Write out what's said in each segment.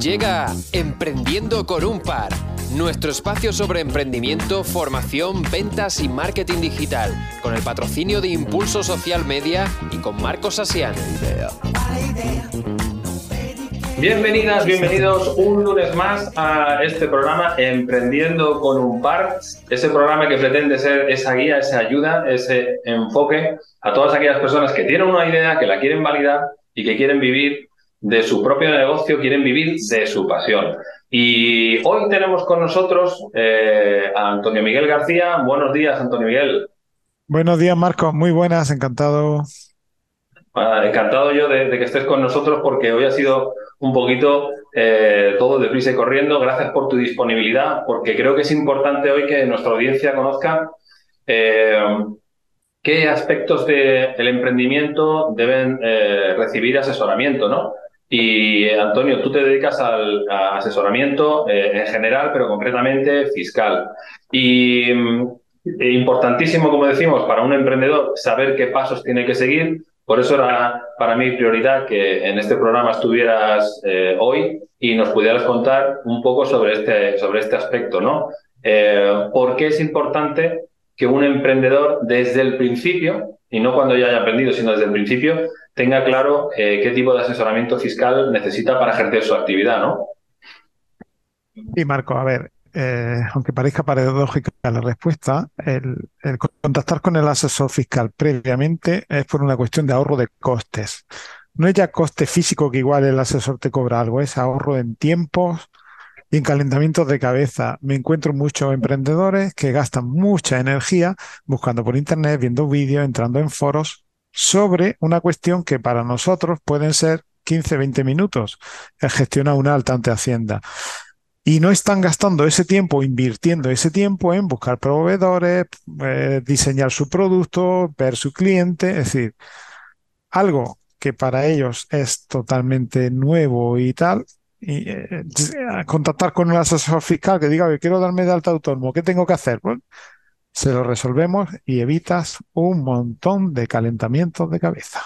Llega Emprendiendo con un par, nuestro espacio sobre emprendimiento, formación, ventas y marketing digital, con el patrocinio de Impulso Social Media y con Marcos Asian. Bienvenidas, bienvenidos un lunes más a este programa Emprendiendo con un par, ese programa que pretende ser esa guía, esa ayuda, ese enfoque a todas aquellas personas que tienen una idea, que la quieren validar y que quieren vivir de su propio negocio, quieren vivir de su pasión. Y hoy tenemos con nosotros eh, a Antonio Miguel García. Buenos días, Antonio Miguel. Buenos días, Marco. Muy buenas, encantado. Ah, encantado yo de, que estés con nosotros porque hoy ha sido un poquito eh, todo deprisa y corriendo. Gracias por tu disponibilidad, porque creo que es importante hoy que nuestra audiencia conozca eh, qué aspectos del emprendimiento deben eh, recibir asesoramiento, ¿no? Y Antonio, tú te dedicas al asesoramiento en general, pero concretamente fiscal. Y mm, importantísimo, como decimos, para un emprendedor saber qué pasos tiene que seguir por eso era para mí prioridad que en este programa estuvieras eh, hoy y nos pudieras contar un poco sobre este, sobre este aspecto, ¿no? Eh, ¿Por qué es importante que un emprendedor desde el principio, y no cuando ya haya aprendido, sino desde el principio, tenga claro eh, qué tipo de asesoramiento fiscal necesita para ejercer su actividad, ¿no? Y Marco, a ver, eh, aunque parezca paradójica la respuesta, el, contactar con el asesor fiscal previamente es por una cuestión de ahorro de costes. No es ya coste físico que igual el asesor te cobra algo, es ahorro en tiempos y en calentamientos de cabeza. Me encuentro muchos emprendedores que gastan mucha energía buscando por internet, viendo vídeos, entrando en foros sobre una cuestión que para nosotros pueden ser 15, 20 minutos, gestionar una alta ante Hacienda. Y no están gastando ese tiempo, invirtiendo ese tiempo en buscar proveedores, eh, diseñar su producto, ver su cliente, es decir, algo que para ellos es totalmente nuevo y tal, y eh, contactar con un asesor fiscal que diga, quiero darme de alta autónomo, ¿qué tengo que hacer? Bueno, se lo resolvemos y evitas un montón de calentamientos de cabeza.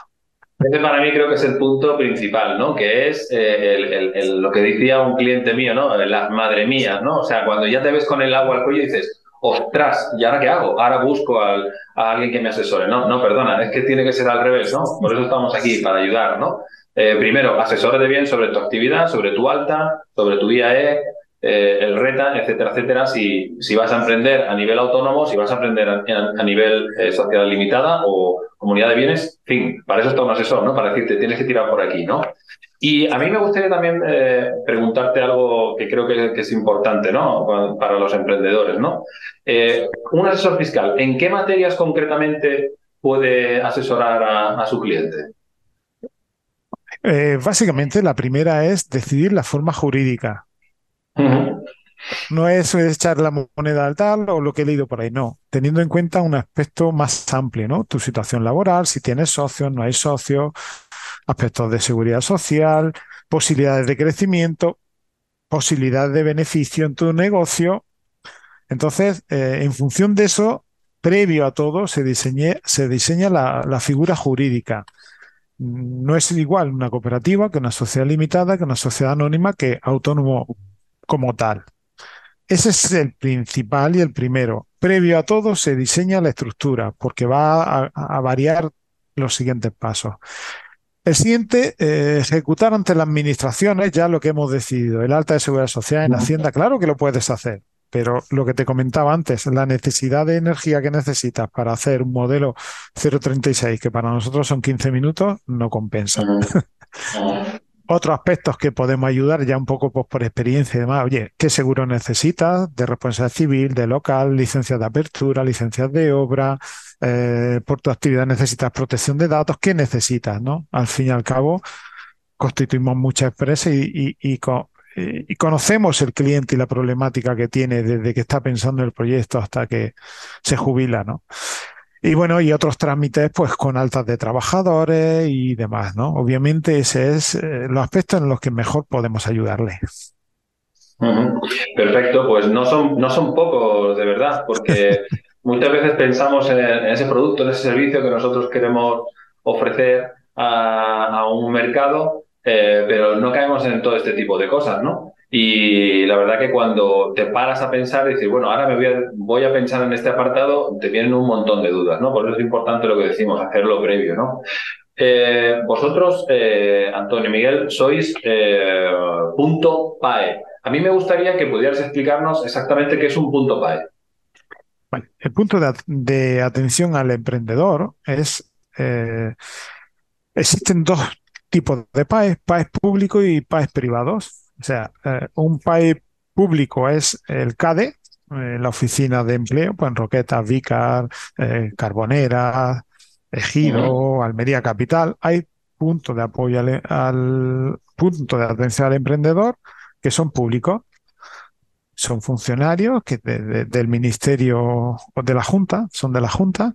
Ese para mí creo que es el punto principal, ¿no? Que es eh, lo que decía un cliente mío, ¿no? Las madre mía, ¿no? O sea, cuando ya te ves con el agua al cuello y dices, ostras, ¿y ahora qué hago? Ahora busco a alguien que me asesore. No, no, perdona, es que tiene que ser al revés, ¿no? Por eso estamos aquí, para ayudar, ¿no? Eh, primero, asesórate bien sobre tu actividad, sobre tu alta, sobre tu IAE, eh, el RETA, etcétera, etcétera, si, vas a emprender a nivel autónomo, si vas a emprender a, nivel eh, sociedad limitada o comunidad de bienes, fin, para eso está un asesor, ¿no? Para decirte, tienes que tirar por aquí, ¿no? Y a mí me gustaría también eh, preguntarte algo que creo que, es importante, ¿no? Para los emprendedores, ¿no? un asesor fiscal, ¿en qué materias concretamente puede asesorar a, su cliente? básicamente, la primera es decidir la forma jurídica. No es echar la moneda al tal o lo que he leído por ahí, no. Teniendo en cuenta un aspecto más amplio, ¿no? Tu situación laboral, si tienes socios, no hay socios, aspectos de seguridad social, posibilidades de crecimiento, posibilidades de beneficio en tu negocio. Entonces, eh, en función de eso, previo a todo, se, se diseña la, la figura jurídica no es igual una cooperativa que una sociedad limitada, que una sociedad anónima, que autónomo como tal. Ese es el principal y el primero. Previo a todo se diseña la estructura porque va a, variar los siguientes pasos. El siguiente, eh, ejecutar ante las administraciones ya lo que hemos decidido. El alta de seguridad social en Hacienda, claro que lo puedes hacer, pero lo que te comentaba antes, la necesidad de energía que necesitas para hacer un modelo 036, que para nosotros son 15 minutos, no compensa. otros aspectos que podemos ayudar ya un poco pues, por experiencia y demás. Oye, ¿qué seguro necesitas? De responsabilidad civil, de local, licencias de apertura, licencias de obra, eh, por tu actividad necesitas protección de datos, ¿qué necesitas? ¿no? Al fin y al cabo, constituimos muchas empresas y, y, y, conocemos el cliente y la problemática que tiene desde que está pensando en el proyecto hasta que se jubila, ¿no? Y bueno, y otros trámites, pues con altas de trabajadores y demás, ¿no? Obviamente ese es eh, los aspectos en los que mejor podemos ayudarle. Perfecto, pues no son, no son pocos de verdad, porque muchas veces pensamos en, ese producto, en ese servicio que nosotros queremos ofrecer a, un mercado eh, pero no caemos en todo este tipo de cosas, ¿no? Y la verdad que cuando te paras a pensar y dices, bueno, ahora me voy a, voy a pensar en este apartado, te vienen un montón de dudas, ¿no? Por eso es importante lo que decimos, hacerlo previo, ¿no? Eh, vosotros, eh, Antonio Miguel, sois eh, punto PAE. A mí me gustaría que pudieras explicarnos exactamente qué es un punto PAE. el punto de, atención al emprendedor es, existen dos tipos de PAE, PAEs públicos y PAEs privados. O sea, un PAE público es el CADE, la oficina de empleo, pues en Roquetas, Vicar, Carbonera, Ejido, Almería Capital, hay puntos de apoyo al, punto de atención al emprendedor que son públicos. Son funcionarios que del ministerio o de la Junta, son de la Junta,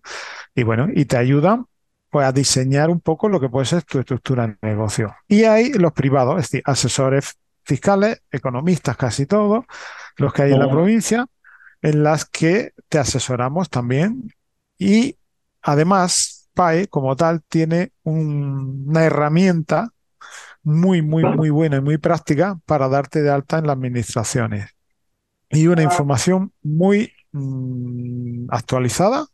y bueno, y te ayudan pues, a diseñar un poco lo que puede ser tu estructura de negocio. Y hay los privados, es decir, asesores fiscales, economistas casi todos, los que hay en la provincia, en las que te asesoramos también. Y además, PAE como tal tiene una herramienta muy, muy, muy buena y muy práctica para darte de alta en las administraciones. Y una información muy mm, actualizada,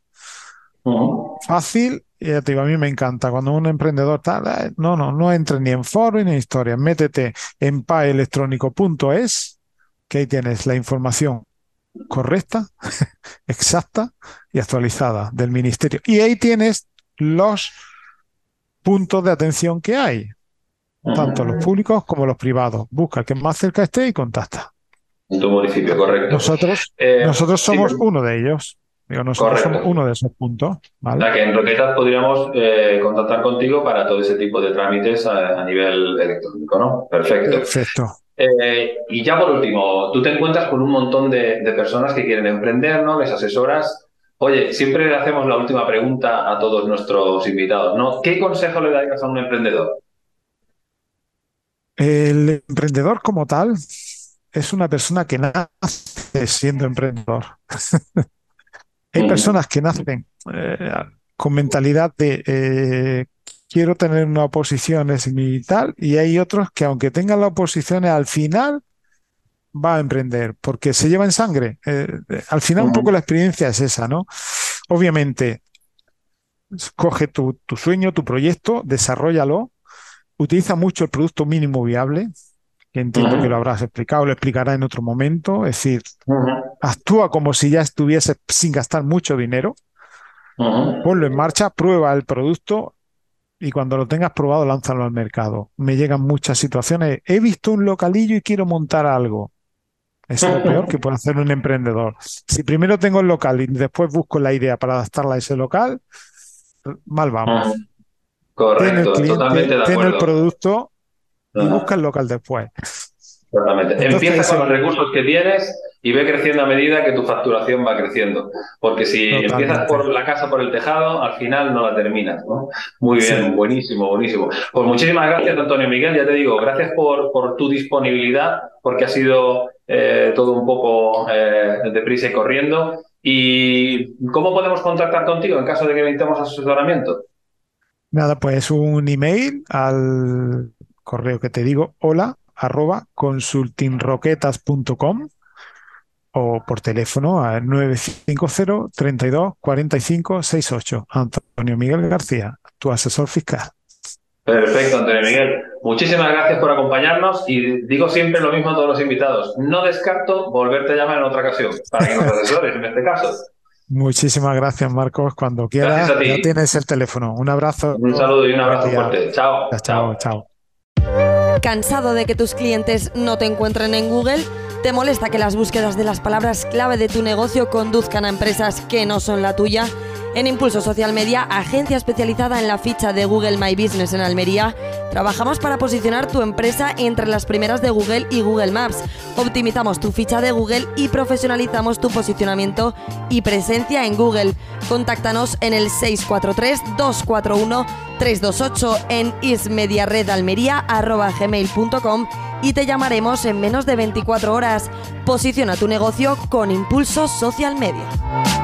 fácil. Y a mí me encanta cuando un emprendedor tal, eh, no, no, no entre ni en foro ni en historia. Métete en paelectrónico.es, que ahí tienes la información correcta, exacta y actualizada del ministerio. Y ahí tienes los puntos de atención que hay, tanto los públicos como los privados. Busca el que más cerca esté y contacta. En tu municipio, correcto. Nosotros, eh, nosotros somos uno de ellos. Digo, nosotros somos uno de esos puntos. ¿vale? que en Roquetas podríamos eh, contactar contigo para todo ese tipo de trámites a, nivel electrónico, ¿no? Perfecto. Perfecto. Eh, y ya por último, tú te encuentras con un montón de, de, personas que quieren emprender, ¿no? Les asesoras Oye, siempre le hacemos la última pregunta a todos nuestros invitados, ¿no? ¿Qué consejo le darías a un emprendedor? El emprendedor como tal es una persona que nace siendo emprendedor. Hay personas que nacen eh, con mentalidad de eh, quiero tener una oposición es mi tal, y hay otros que aunque tengan la oposición al final va a emprender, porque se lleva en sangre. Eh, al final un poco la experiencia es esa, ¿no? Obviamente, coge tu, sueño, tu proyecto, desarrollalo, utiliza mucho el producto mínimo viable, que entiendo que lo habrás explicado, lo explicará en otro momento, es decir, actúa como si ya estuviese sin gastar mucho dinero, ponlo en marcha, prueba el producto y cuando lo tengas probado, lánzalo al mercado. Me llegan muchas situaciones. He visto un localillo y quiero montar algo. Eso es lo peor que puede hacer un emprendedor. Si primero tengo el local y después busco la idea para adaptarla a ese local, mal vamos. Correcto, el totalmente de acuerdo. el producto y busca el local después. Exactamente. Empieza con los recursos que tienes y ve creciendo a medida que tu facturación va creciendo. Porque si empiezas por la casa, por el tejado, al final no la terminas. ¿no? Muy bien, buenísimo, buenísimo. Pues muchísimas gracias, Antonio Miguel. Ya te digo, gracias por, por tu disponibilidad, porque ha sido eh, todo un poco eh, deprisa y corriendo. ¿Y cómo podemos contactar contigo en caso de que necesitemos asesoramiento? Nada, pues un email al correo que te digo, hola arroba consultingroquetas.com o por teléfono a 950 32 45 68. Antonio Miguel García, tu asesor fiscal. Perfecto, Antonio Miguel. Muchísimas gracias por acompañarnos y digo siempre lo mismo a todos los invitados. No descarto volverte a llamar en otra ocasión para que nos asesores en este caso. Muchísimas gracias, Marcos. Cuando quieras, ya tienes el teléfono. Un abrazo. Un saludo y un abrazo fuerte. Chao. Chao, chao. ¿Cansado de que tus clientes no te encuentren en Google? ¿Te molesta que las búsquedas de las palabras clave de tu negocio conduzcan a empresas que no son la tuya? En Impulso Social Media, agencia especializada en la ficha de Google My Business en Almería, trabajamos para posicionar tu empresa entre las primeras de Google y Google Maps. Optimizamos tu ficha de Google y profesionalizamos tu posicionamiento y presencia en Google. Contáctanos en el 643-241-328 en ismediaredalmería.com y te llamaremos en menos de 24 horas. Posiciona tu negocio con Impulso Social Media.